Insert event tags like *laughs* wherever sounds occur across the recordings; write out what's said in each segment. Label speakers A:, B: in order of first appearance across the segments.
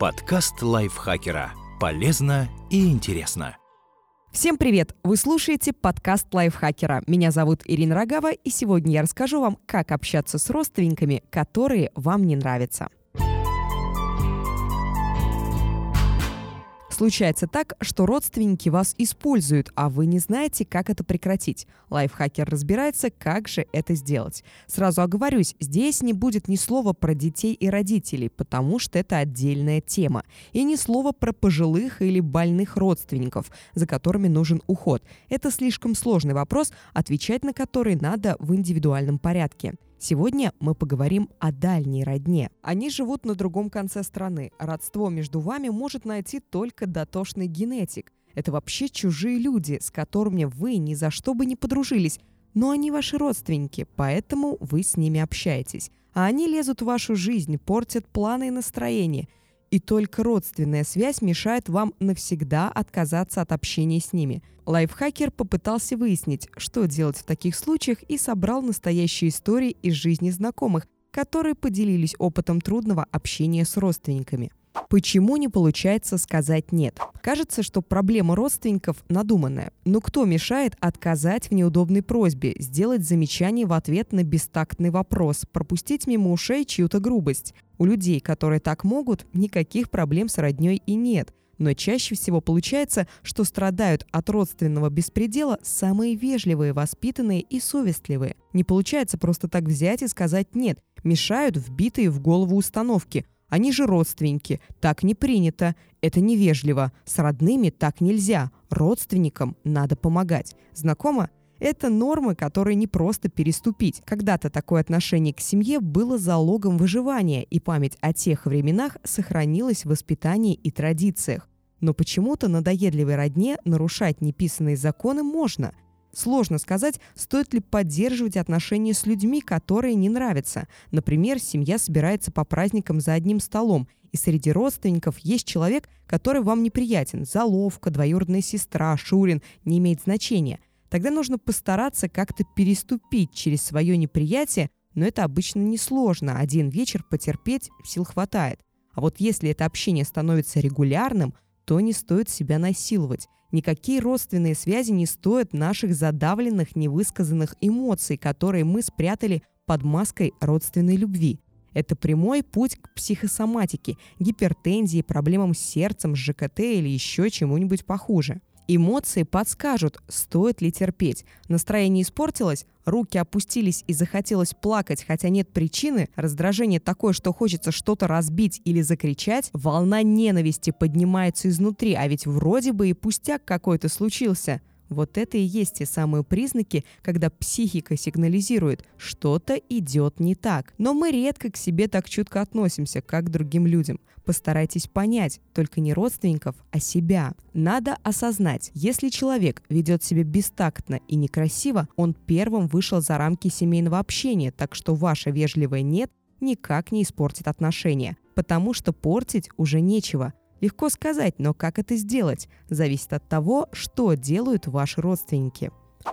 A: Подкаст лайфхакера. Полезно и интересно.
B: Всем привет! Вы слушаете подкаст лайфхакера. Меня зовут Ирина Рогава, и сегодня я расскажу вам, как общаться с родственниками, которые вам не нравятся. Случается так, что родственники вас используют, а вы не знаете, как это прекратить. Лайфхакер разбирается, как же это сделать. Сразу оговорюсь, здесь не будет ни слова про детей и родителей, потому что это отдельная тема. И ни слова про пожилых или больных родственников, за которыми нужен уход. Это слишком сложный вопрос, отвечать на который надо в индивидуальном порядке. Сегодня мы поговорим о дальней родне. Они живут на другом конце страны. Родство между вами может найти только дотошный генетик. Это вообще чужие люди, с которыми вы ни за что бы не подружились, но они ваши родственники, поэтому вы с ними общаетесь. А они лезут в вашу жизнь, портят планы и настроение – и только родственная связь мешает вам навсегда отказаться от общения с ними. Лайфхакер попытался выяснить, что делать в таких случаях и собрал настоящие истории из жизни знакомых, которые поделились опытом трудного общения с родственниками. Почему не получается сказать «нет»? Кажется, что проблема родственников надуманная. Но кто мешает отказать в неудобной просьбе, сделать замечание в ответ на бестактный вопрос, пропустить мимо ушей чью-то грубость? У людей, которые так могут, никаких проблем с родней и нет. Но чаще всего получается, что страдают от родственного беспредела самые вежливые, воспитанные и совестливые. Не получается просто так взять и сказать «нет», мешают вбитые в голову установки – они же родственники. Так не принято. Это невежливо. С родными так нельзя. Родственникам надо помогать. Знакомо? Это нормы, которые не просто переступить. Когда-то такое отношение к семье было залогом выживания, и память о тех временах сохранилась в воспитании и традициях. Но почему-то надоедливой родне нарушать неписанные законы можно – Сложно сказать, стоит ли поддерживать отношения с людьми, которые не нравятся. Например, семья собирается по праздникам за одним столом, и среди родственников есть человек, который вам неприятен. Заловка, двоюродная сестра, Шурин, не имеет значения. Тогда нужно постараться как-то переступить через свое неприятие, но это обычно несложно. Один вечер потерпеть сил хватает. А вот если это общение становится регулярным, то не стоит себя насиловать. Никакие родственные связи не стоят наших задавленных, невысказанных эмоций, которые мы спрятали под маской родственной любви. Это прямой путь к психосоматике, гипертензии, проблемам с сердцем, с ЖКТ или еще чему-нибудь похуже. Эмоции подскажут, стоит ли терпеть. Настроение испортилось, руки опустились и захотелось плакать, хотя нет причины, раздражение такое, что хочется что-то разбить или закричать, волна ненависти поднимается изнутри, а ведь вроде бы и пустяк какой-то случился. Вот это и есть те самые признаки, когда психика сигнализирует, что-то идет не так. Но мы редко к себе так чутко относимся, как к другим людям. Постарайтесь понять, только не родственников, а себя. Надо осознать, если человек ведет себя бестактно и некрасиво, он первым вышел за рамки семейного общения, так что ваше вежливое «нет» никак не испортит отношения, потому что портить уже нечего. Легко сказать, но как это сделать, зависит от того, что делают ваши родственники.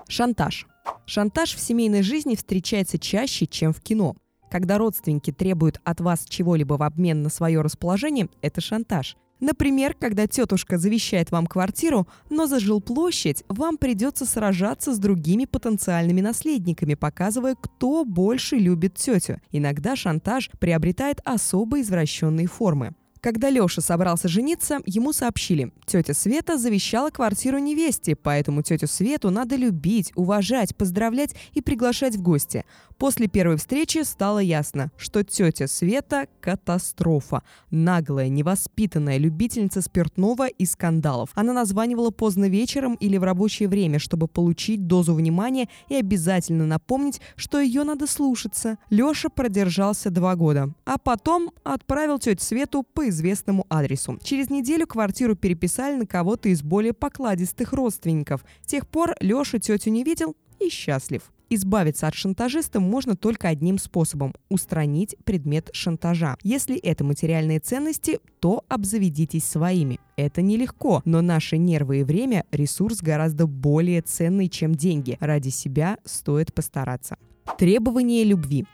B: Шантаж. Шантаж в семейной жизни встречается чаще, чем в кино. Когда родственники требуют от вас чего-либо в обмен на свое расположение, это шантаж. Например, когда тетушка завещает вам квартиру, но за жилплощадь вам придется сражаться с другими потенциальными наследниками, показывая, кто больше любит тетю. Иногда шантаж приобретает особо извращенные формы. Когда Леша собрался жениться, ему сообщили, тетя Света завещала квартиру невесте, поэтому тетю Свету надо любить, уважать, поздравлять и приглашать в гости. После первой встречи стало ясно, что тетя Света – катастрофа. Наглая, невоспитанная любительница спиртного и скандалов. Она названивала поздно вечером или в рабочее время, чтобы получить дозу внимания и обязательно напомнить, что ее надо слушаться. Леша продержался два года, а потом отправил тетю Свету по известному адресу. Через неделю квартиру переписали на кого-то из более покладистых родственников. С тех пор Леша тетю не видел и счастлив. Избавиться от шантажиста можно только одним способом – устранить предмет шантажа. Если это материальные ценности, то обзаведитесь своими. Это нелегко, но наши нервы и время – ресурс гораздо более ценный, чем деньги. Ради себя стоит постараться. Требование любви.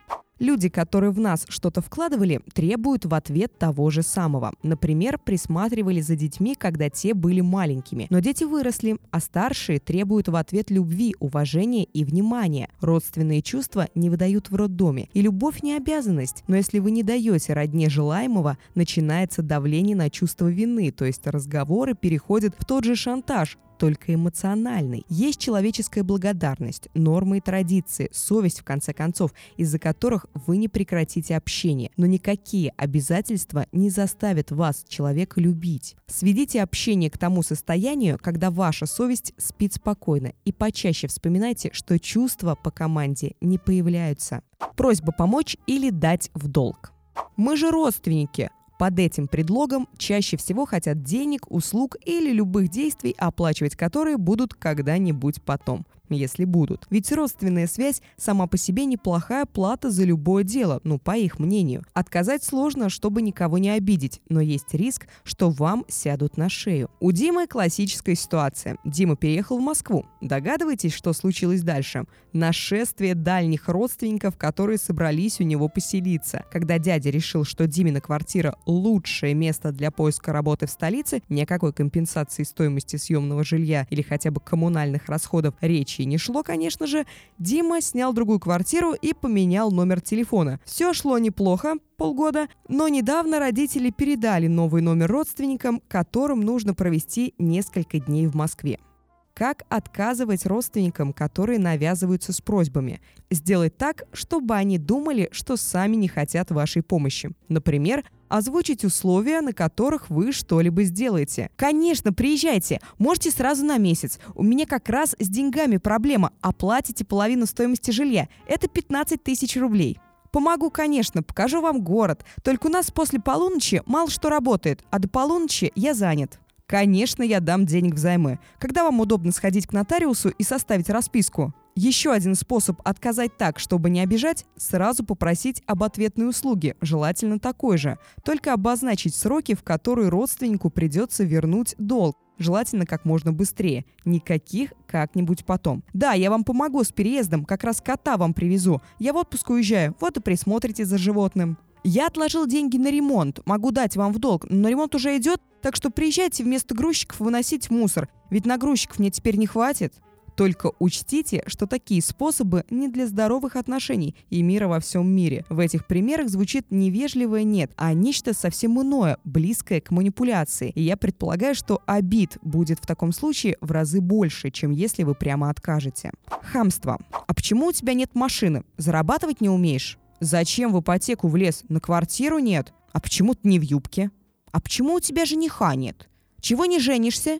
B: Люди, которые в нас что-то вкладывали, требуют в ответ того же самого. Например, присматривали за детьми, когда те были маленькими. Но дети выросли, а старшие требуют в ответ любви, уважения и внимания. Родственные чувства не выдают в роддоме. И любовь не обязанность. Но если вы не даете родне желаемого, начинается давление на чувство вины, то есть разговоры переходят в тот же шантаж, только эмоциональный. Есть человеческая благодарность, нормы и традиции, совесть, в конце концов, из-за которых вы не прекратите общение. Но никакие обязательства не заставят вас, человека, любить. Сведите общение к тому состоянию, когда ваша совесть спит спокойно. И почаще вспоминайте, что чувства по команде не появляются. Просьба помочь или дать в долг. Мы же родственники. Под этим предлогом чаще всего хотят денег, услуг или любых действий, оплачивать которые будут когда-нибудь потом если будут. Ведь родственная связь сама по себе неплохая плата за любое дело, ну, по их мнению. Отказать сложно, чтобы никого не обидеть, но есть риск, что вам сядут на шею. У Димы классическая ситуация. Дима переехал в Москву. Догадываетесь, что случилось дальше? Нашествие дальних родственников, которые собрались у него поселиться. Когда дядя решил, что Димина квартира – лучшее место для поиска работы в столице, никакой компенсации стоимости съемного жилья или хотя бы коммунальных расходов речи речи не шло, конечно же, Дима снял другую квартиру и поменял номер телефона. Все шло неплохо, полгода, но недавно родители передали новый номер родственникам, которым нужно провести несколько дней в Москве. Как отказывать родственникам, которые навязываются с просьбами? Сделать так, чтобы они думали, что сами не хотят вашей помощи. Например, озвучить условия, на которых вы что-либо сделаете. Конечно, приезжайте. Можете сразу на месяц. У меня как раз с деньгами проблема. Оплатите половину стоимости жилья. Это 15 тысяч рублей. Помогу, конечно, покажу вам город. Только у нас после полуночи мало что работает, а до полуночи я занят. Конечно, я дам денег взаймы. Когда вам удобно сходить к нотариусу и составить расписку? Еще один способ отказать так, чтобы не обижать, сразу попросить об ответной услуге, желательно такой же, только обозначить сроки, в которые родственнику придется вернуть долг. Желательно как можно быстрее. Никаких как-нибудь потом. Да, я вам помогу с переездом, как раз кота вам привезу. Я в отпуск уезжаю, вот и присмотрите за животным. Я отложил деньги на ремонт, могу дать вам в долг, но ремонт уже идет, так что приезжайте вместо грузчиков выносить мусор, ведь на грузчиков мне теперь не хватит. Только учтите, что такие способы не для здоровых отношений и мира во всем мире. В этих примерах звучит невежливое «нет», а нечто совсем иное, близкое к манипуляции. И я предполагаю, что обид будет в таком случае в разы больше, чем если вы прямо откажете. Хамство. А почему у тебя нет машины? Зарабатывать не умеешь? Зачем в ипотеку влез? На квартиру нет? А почему ты не в юбке? А почему у тебя жениха нет? Чего не женишься?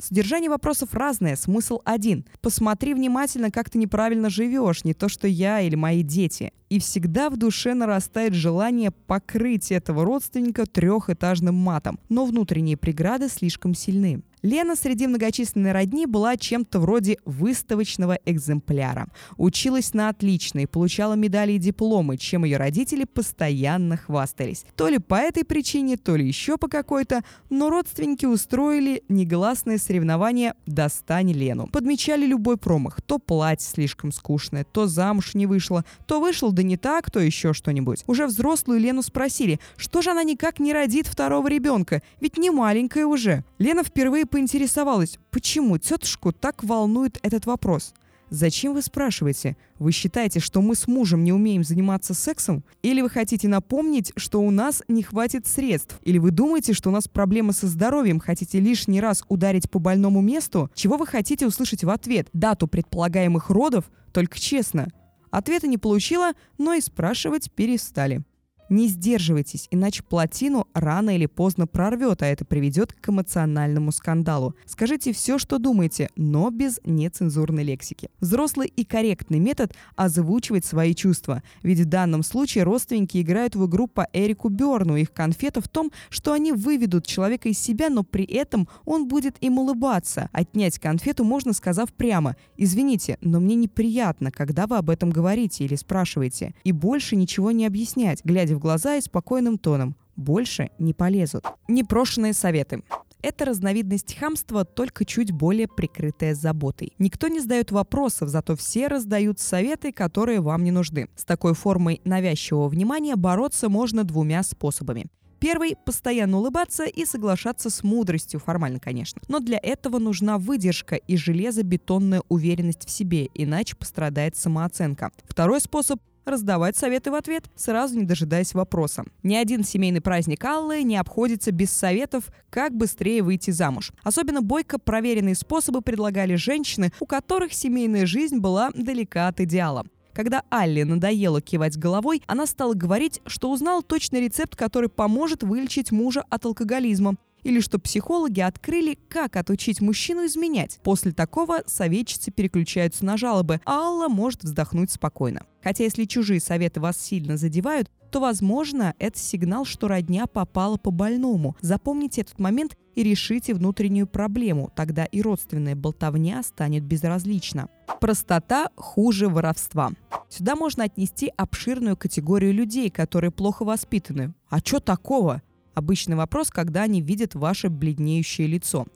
B: Содержание вопросов разное, смысл один. Посмотри внимательно, как ты неправильно живешь, не то что я или мои дети. И всегда в душе нарастает желание покрыть этого родственника трехэтажным матом, но внутренние преграды слишком сильны. Лена среди многочисленной родни была чем-то вроде выставочного экземпляра. Училась на отлично и получала медали и дипломы, чем ее родители постоянно хвастались. То ли по этой причине, то ли еще по какой-то, но родственники устроили негласное соревнование «Достань Лену». Подмечали любой промах. То платье слишком скучное, то замуж не вышло, то вышел да не так, то еще что-нибудь. Уже взрослую Лену спросили, что же она никак не родит второго ребенка, ведь не маленькая уже. Лена впервые поинтересовалась, почему тетушку так волнует этот вопрос. Зачем вы спрашиваете? Вы считаете, что мы с мужем не умеем заниматься сексом? Или вы хотите напомнить, что у нас не хватит средств? Или вы думаете, что у нас проблемы со здоровьем, хотите лишний раз ударить по больному месту? Чего вы хотите услышать в ответ? Дату предполагаемых родов? Только честно. Ответа не получила, но и спрашивать перестали. Не сдерживайтесь, иначе плотину рано или поздно прорвет, а это приведет к эмоциональному скандалу. Скажите все, что думаете, но без нецензурной лексики. Взрослый и корректный метод – озвучивать свои чувства. Ведь в данном случае родственники играют в игру по Эрику Берну. Их конфета в том, что они выведут человека из себя, но при этом он будет им улыбаться. Отнять конфету можно, сказав прямо «Извините, но мне неприятно, когда вы об этом говорите или спрашиваете». И больше ничего не объяснять, глядя в глаза и спокойным тоном. Больше не полезут. Непрошенные советы. Это разновидность хамства, только чуть более прикрытая заботой. Никто не задает вопросов, зато все раздают советы, которые вам не нужны. С такой формой навязчивого внимания бороться можно двумя способами. Первый – постоянно улыбаться и соглашаться с мудростью, формально, конечно. Но для этого нужна выдержка и железобетонная уверенность в себе, иначе пострадает самооценка. Второй способ раздавать советы в ответ, сразу не дожидаясь вопроса. Ни один семейный праздник Аллы не обходится без советов, как быстрее выйти замуж. Особенно бойко проверенные способы предлагали женщины, у которых семейная жизнь была далека от идеала. Когда Алле надоело кивать головой, она стала говорить, что узнал точный рецепт, который поможет вылечить мужа от алкоголизма или что психологи открыли, как отучить мужчину изменять. После такого советчицы переключаются на жалобы, а Алла может вздохнуть спокойно. Хотя если чужие советы вас сильно задевают, то, возможно, это сигнал, что родня попала по больному. Запомните этот момент и решите внутреннюю проблему, тогда и родственная болтовня станет безразлична. Простота хуже воровства. Сюда можно отнести обширную категорию людей, которые плохо воспитаны. А что такого? Обычный вопрос, когда они видят ваше бледнеющее лицо.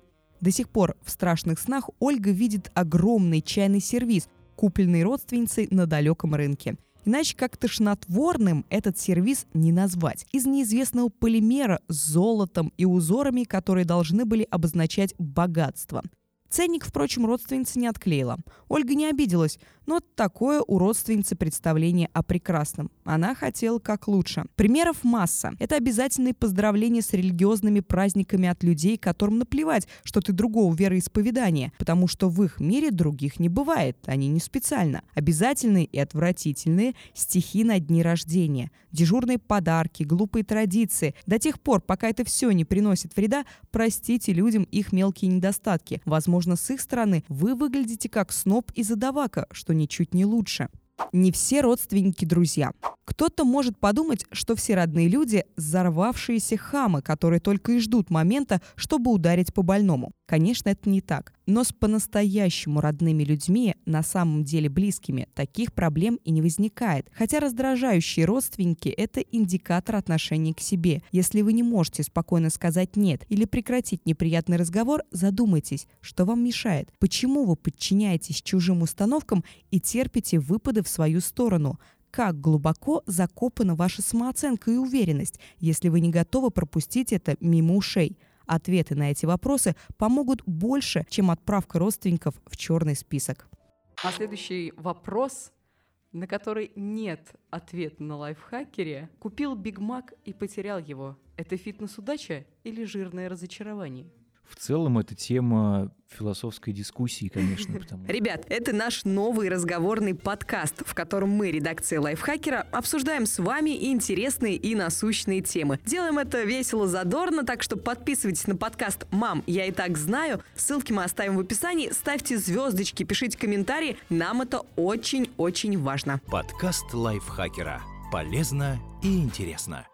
B: До сих пор в страшных снах Ольга видит огромный чайный сервиз, купленный родственницей на далеком рынке. Иначе как тошнотворным этот сервис не назвать. Из неизвестного полимера с золотом и узорами, которые должны были обозначать богатство – Ценник, впрочем, родственница не отклеила. Ольга не обиделась, но такое у родственницы представление о прекрасном. Она хотела как лучше. Примеров масса. Это обязательные поздравления с религиозными праздниками от людей, которым наплевать, что ты другого вероисповедания, потому что в их мире других не бывает, они не специально. Обязательные и отвратительные стихи на дни рождения, дежурные подарки, глупые традиции. До тех пор, пока это все не приносит вреда, простите людям их мелкие недостатки. Возможно, Возможно, с их стороны вы выглядите как сноб и задавака, что ничуть не лучше. Не все родственники друзья. Кто-то может подумать, что все родные люди – взорвавшиеся хамы, которые только и ждут момента, чтобы ударить по больному. Конечно, это не так. Но с по-настоящему родными людьми, на самом деле близкими, таких проблем и не возникает. Хотя раздражающие родственники – это индикатор отношений к себе. Если вы не можете спокойно сказать «нет» или прекратить неприятный разговор, задумайтесь, что вам мешает. Почему вы подчиняетесь чужим установкам и терпите выпады в свою сторону? как глубоко закопана ваша самооценка и уверенность, если вы не готовы пропустить это мимо ушей. Ответы на эти вопросы помогут больше, чем отправка родственников в черный список.
C: А следующий вопрос, на который нет ответа на лайфхакере, купил Биг Мак и потерял его. Это фитнес-удача или жирное разочарование?
D: В целом это тема философской дискуссии, конечно. *laughs* Потому...
B: Ребят, это наш новый разговорный подкаст, в котором мы, редакция Лайфхакера, обсуждаем с вами интересные и насущные темы. Делаем это весело, задорно, так что подписывайтесь на подкаст «Мам, я и так знаю». Ссылки мы оставим в описании. Ставьте звездочки, пишите комментарии. Нам это очень-очень важно.
A: Подкаст Лайфхакера. Полезно и интересно.